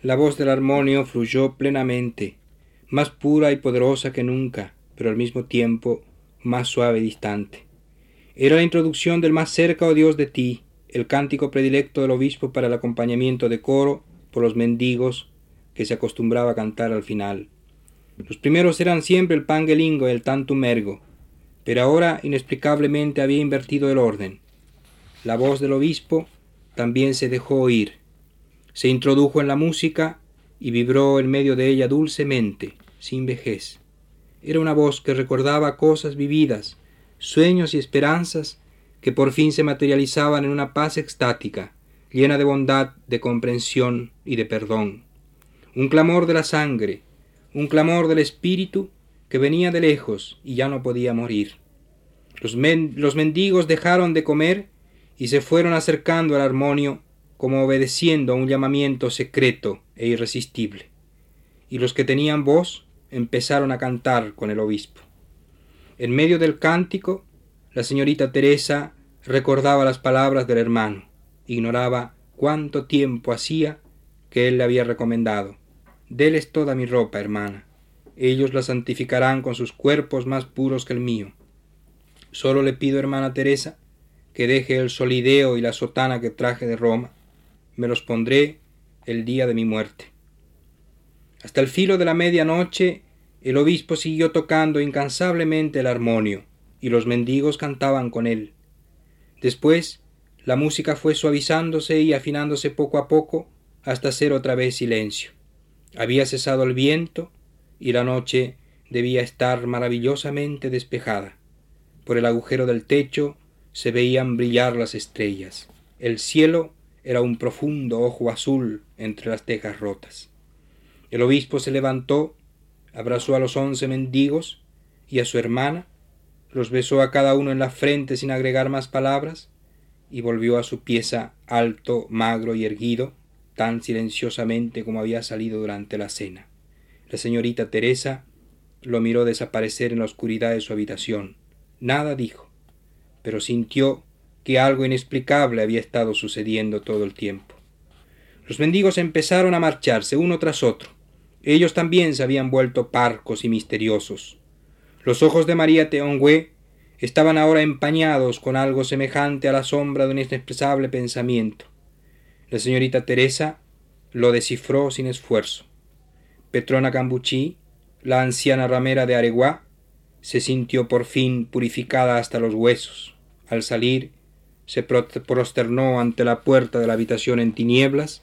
La voz del armonio fluyó plenamente, más pura y poderosa que nunca, pero al mismo tiempo más suave y distante. Era la introducción del más cerca, oh Dios, de ti, el cántico predilecto del obispo para el acompañamiento de coro por los mendigos que se acostumbraba a cantar al final. Los primeros eran siempre el pangelingo y el tantum ergo, pero ahora inexplicablemente había invertido el orden. La voz del obispo también se dejó oír, se introdujo en la música y vibró en medio de ella dulcemente, sin vejez. Era una voz que recordaba cosas vividas, sueños y esperanzas que por fin se materializaban en una paz extática, llena de bondad, de comprensión y de perdón. Un clamor de la sangre, un clamor del espíritu que venía de lejos y ya no podía morir. Los, los mendigos dejaron de comer y se fueron acercando al armonio como obedeciendo a un llamamiento secreto e irresistible. Y los que tenían voz empezaron a cantar con el obispo. En medio del cántico, la señorita Teresa recordaba las palabras del hermano, ignoraba cuánto tiempo hacía que él le había recomendado. Deles toda mi ropa, hermana. Ellos la santificarán con sus cuerpos más puros que el mío. Solo le pido, hermana Teresa, que deje el solideo y la sotana que traje de Roma. Me los pondré el día de mi muerte. Hasta el filo de la medianoche el obispo siguió tocando incansablemente el armonio, y los mendigos cantaban con él. Después la música fue suavizándose y afinándose poco a poco hasta hacer otra vez silencio. Había cesado el viento y la noche debía estar maravillosamente despejada. Por el agujero del techo se veían brillar las estrellas. El cielo era un profundo ojo azul entre las tejas rotas. El obispo se levantó, abrazó a los once mendigos y a su hermana, los besó a cada uno en la frente sin agregar más palabras, y volvió a su pieza alto, magro y erguido, tan silenciosamente como había salido durante la cena. La señorita Teresa lo miró desaparecer en la oscuridad de su habitación. Nada dijo, pero sintió que algo inexplicable había estado sucediendo todo el tiempo. Los mendigos empezaron a marcharse uno tras otro. Ellos también se habían vuelto parcos y misteriosos. Los ojos de María Teongüe estaban ahora empañados con algo semejante a la sombra de un inexpresable pensamiento. La señorita Teresa lo descifró sin esfuerzo. Petrona Cambuchí, la anciana ramera de Areguá, se sintió por fin purificada hasta los huesos. Al salir, se prosternó ante la puerta de la habitación en tinieblas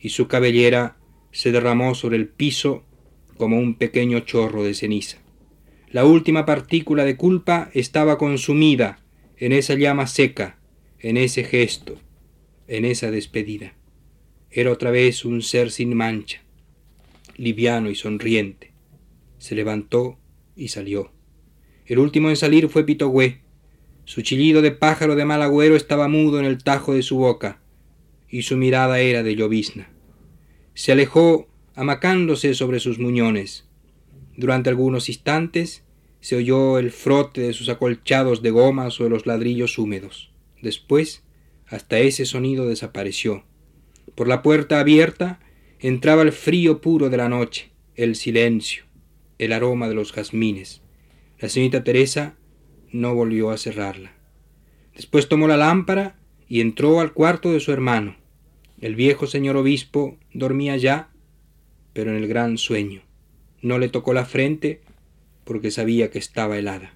y su cabellera se derramó sobre el piso como un pequeño chorro de ceniza. La última partícula de culpa estaba consumida en esa llama seca, en ese gesto, en esa despedida. Era otra vez un ser sin mancha, liviano y sonriente. Se levantó y salió. El último en salir fue Pitogüé. Su chillido de pájaro de mal agüero estaba mudo en el tajo de su boca, y su mirada era de llovizna. Se alejó amacándose sobre sus muñones. Durante algunos instantes se oyó el frote de sus acolchados de goma sobre los ladrillos húmedos. Después, hasta ese sonido desapareció. Por la puerta abierta entraba el frío puro de la noche, el silencio, el aroma de los jazmines. La señorita Teresa no volvió a cerrarla. Después tomó la lámpara y entró al cuarto de su hermano. El viejo señor obispo dormía ya, pero en el gran sueño. No le tocó la frente porque sabía que estaba helada.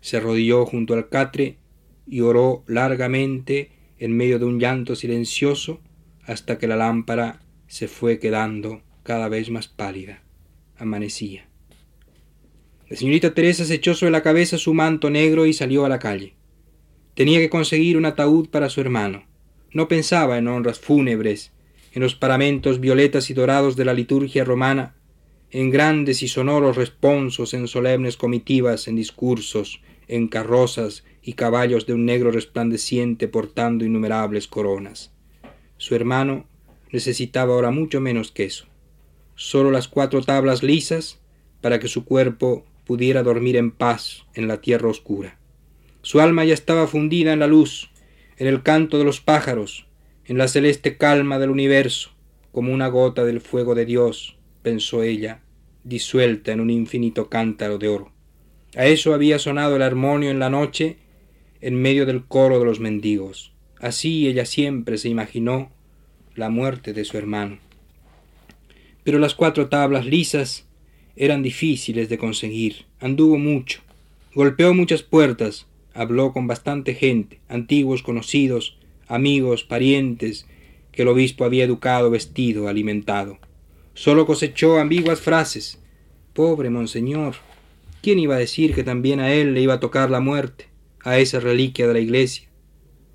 Se arrodilló junto al catre y oró largamente en medio de un llanto silencioso hasta que la lámpara se fue quedando cada vez más pálida. Amanecía. La señorita Teresa se echó sobre la cabeza su manto negro y salió a la calle. Tenía que conseguir un ataúd para su hermano. No pensaba en honras fúnebres en los paramentos violetas y dorados de la liturgia romana, en grandes y sonoros responsos, en solemnes comitivas, en discursos, en carrozas y caballos de un negro resplandeciente portando innumerables coronas. Su hermano necesitaba ahora mucho menos que eso, solo las cuatro tablas lisas para que su cuerpo pudiera dormir en paz en la tierra oscura. Su alma ya estaba fundida en la luz, en el canto de los pájaros, en la celeste calma del universo, como una gota del fuego de Dios, pensó ella, disuelta en un infinito cántaro de oro. A eso había sonado el armonio en la noche en medio del coro de los mendigos. Así ella siempre se imaginó la muerte de su hermano. Pero las cuatro tablas lisas eran difíciles de conseguir. Anduvo mucho, golpeó muchas puertas, habló con bastante gente, antiguos conocidos, amigos, parientes, que el obispo había educado, vestido, alimentado. Solo cosechó ambiguas frases. Pobre monseñor. ¿Quién iba a decir que también a él le iba a tocar la muerte, a esa reliquia de la iglesia?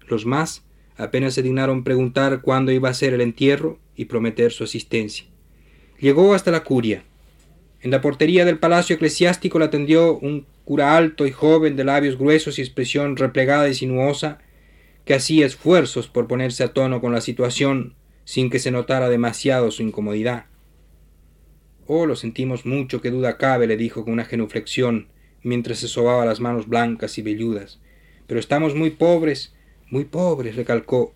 Los más apenas se dignaron preguntar cuándo iba a ser el entierro y prometer su asistencia. Llegó hasta la curia. En la portería del palacio eclesiástico la atendió un cura alto y joven de labios gruesos y expresión replegada y sinuosa, que hacía esfuerzos por ponerse a tono con la situación sin que se notara demasiado su incomodidad. Oh, lo sentimos mucho, qué duda cabe, le dijo con una genuflexión, mientras se sobaba las manos blancas y velludas. Pero estamos muy pobres, muy pobres, recalcó.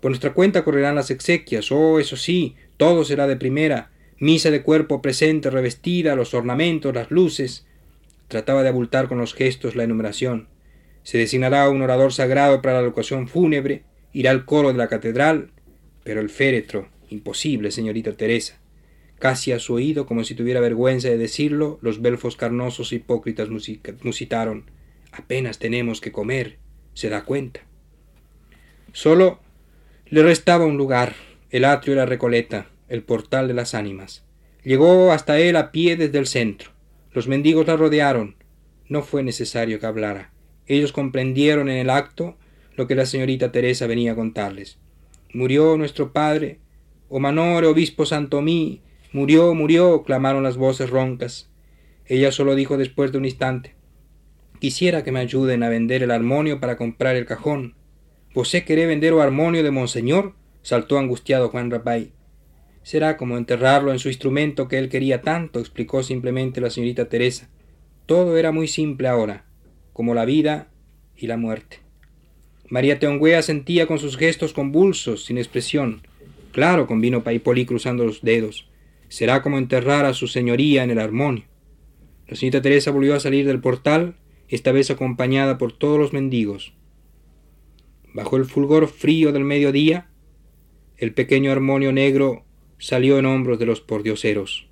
Por nuestra cuenta correrán las exequias. Oh, eso sí, todo será de primera. Misa de cuerpo presente revestida, los ornamentos, las luces. Trataba de abultar con los gestos la enumeración. Se designará un orador sagrado para la ocasión fúnebre, irá al coro de la catedral, pero el féretro, imposible, señorita Teresa. Casi a su oído, como si tuviera vergüenza de decirlo, los belfos carnosos e hipócritas musitaron. Apenas tenemos que comer. ¿Se da cuenta? Solo le restaba un lugar, el atrio de la Recoleta, el portal de las ánimas. Llegó hasta él a pie desde el centro. Los mendigos la rodearon. No fue necesario que hablara. Ellos comprendieron en el acto lo que la señorita Teresa venía a contarles. Murió nuestro padre, o Manore, obispo Santomí, Murió, murió, clamaron las voces roncas. Ella solo dijo después de un instante Quisiera que me ayuden a vender el armonio para comprar el cajón. ¿Vosé queré vender o armonio de monseñor? saltó angustiado Juan Rapay. Será como enterrarlo en su instrumento que él quería tanto, explicó simplemente la señorita Teresa. Todo era muy simple ahora, como la vida y la muerte. María Teongüea sentía con sus gestos convulsos, sin expresión. Claro, convino Paipoli cruzando los dedos. Será como enterrar a su señoría en el armonio. La señorita Teresa volvió a salir del portal, esta vez acompañada por todos los mendigos. Bajo el fulgor frío del mediodía, el pequeño armonio negro salió en hombros de los pordioseros.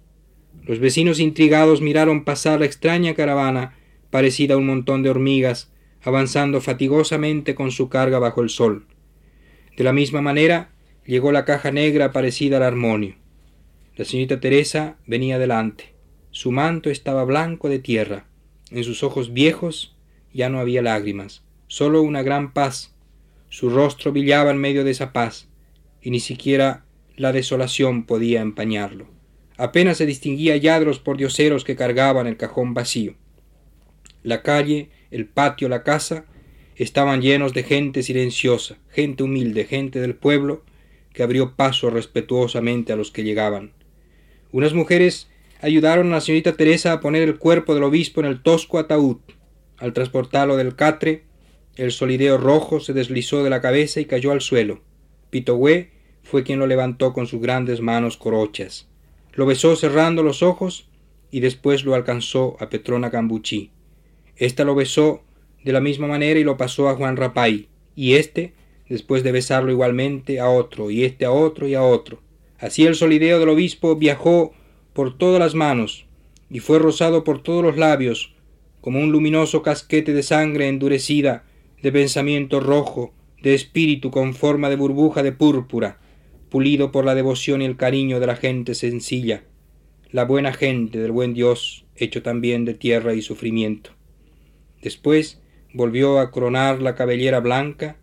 Los vecinos intrigados miraron pasar la extraña caravana, parecida a un montón de hormigas, avanzando fatigosamente con su carga bajo el sol. De la misma manera llegó la caja negra parecida al armonio. La señorita Teresa venía delante. Su manto estaba blanco de tierra. En sus ojos viejos ya no había lágrimas, solo una gran paz. Su rostro brillaba en medio de esa paz, y ni siquiera la desolación podía empañarlo. Apenas se distinguía ya de los pordioseros que cargaban el cajón vacío. La calle, el patio, la casa estaban llenos de gente silenciosa, gente humilde, gente del pueblo que abrió paso respetuosamente a los que llegaban. Unas mujeres ayudaron a la señorita Teresa a poner el cuerpo del obispo en el tosco ataúd. Al transportarlo del catre, el solideo rojo se deslizó de la cabeza y cayó al suelo. Pitogüé fue quien lo levantó con sus grandes manos corochas. Lo besó cerrando los ojos y después lo alcanzó a Petrona Cambuchí. Esta lo besó de la misma manera y lo pasó a Juan Rapay, y éste, después de besarlo igualmente, a otro, y éste a otro y a otro. Así el solideo del obispo viajó por todas las manos y fue rozado por todos los labios, como un luminoso casquete de sangre endurecida, de pensamiento rojo, de espíritu con forma de burbuja de púrpura, pulido por la devoción y el cariño de la gente sencilla, la buena gente del buen Dios, hecho también de tierra y sufrimiento. Después volvió a coronar la cabellera blanca,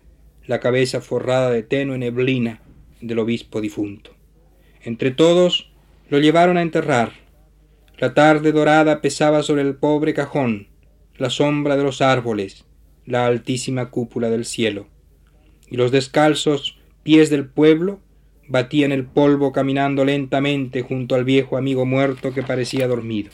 la cabeza forrada de tenue neblina del obispo difunto. Entre todos lo llevaron a enterrar. La tarde dorada pesaba sobre el pobre cajón, la sombra de los árboles, la altísima cúpula del cielo. Y los descalzos pies del pueblo batían el polvo caminando lentamente junto al viejo amigo muerto que parecía dormido.